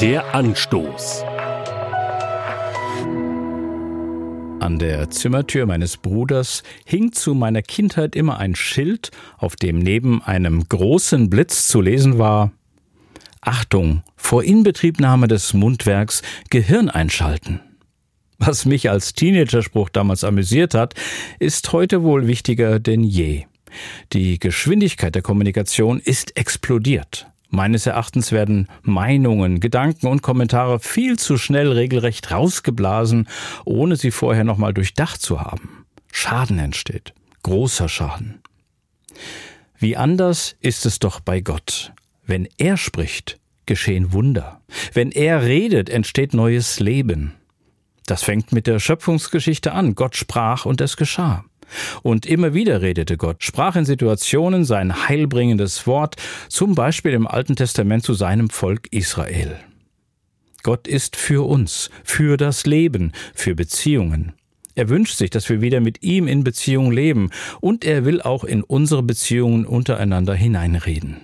Der Anstoß. An der Zimmertür meines Bruders hing zu meiner Kindheit immer ein Schild, auf dem neben einem großen Blitz zu lesen war Achtung, vor Inbetriebnahme des Mundwerks Gehirn einschalten. Was mich als Teenagerspruch damals amüsiert hat, ist heute wohl wichtiger denn je. Die Geschwindigkeit der Kommunikation ist explodiert. Meines Erachtens werden Meinungen, Gedanken und Kommentare viel zu schnell regelrecht rausgeblasen, ohne sie vorher nochmal durchdacht zu haben. Schaden entsteht. Großer Schaden. Wie anders ist es doch bei Gott. Wenn er spricht, geschehen Wunder. Wenn er redet, entsteht neues Leben. Das fängt mit der Schöpfungsgeschichte an. Gott sprach und es geschah. Und immer wieder redete Gott, sprach in Situationen sein heilbringendes Wort, zum Beispiel im Alten Testament zu seinem Volk Israel. Gott ist für uns, für das Leben, für Beziehungen. Er wünscht sich, dass wir wieder mit ihm in Beziehung leben, und er will auch in unsere Beziehungen untereinander hineinreden.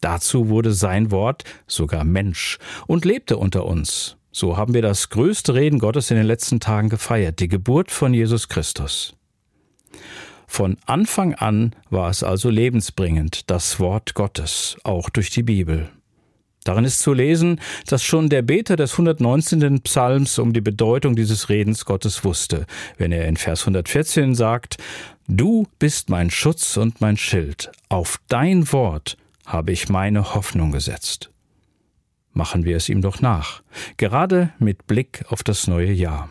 Dazu wurde sein Wort sogar Mensch und lebte unter uns. So haben wir das größte Reden Gottes in den letzten Tagen gefeiert, die Geburt von Jesus Christus. Von Anfang an war es also lebensbringend, das Wort Gottes, auch durch die Bibel. Darin ist zu lesen, dass schon der Beter des 119. Psalms um die Bedeutung dieses Redens Gottes wusste, wenn er in Vers 114 sagt, Du bist mein Schutz und mein Schild, auf dein Wort habe ich meine Hoffnung gesetzt. Machen wir es ihm doch nach, gerade mit Blick auf das neue Jahr.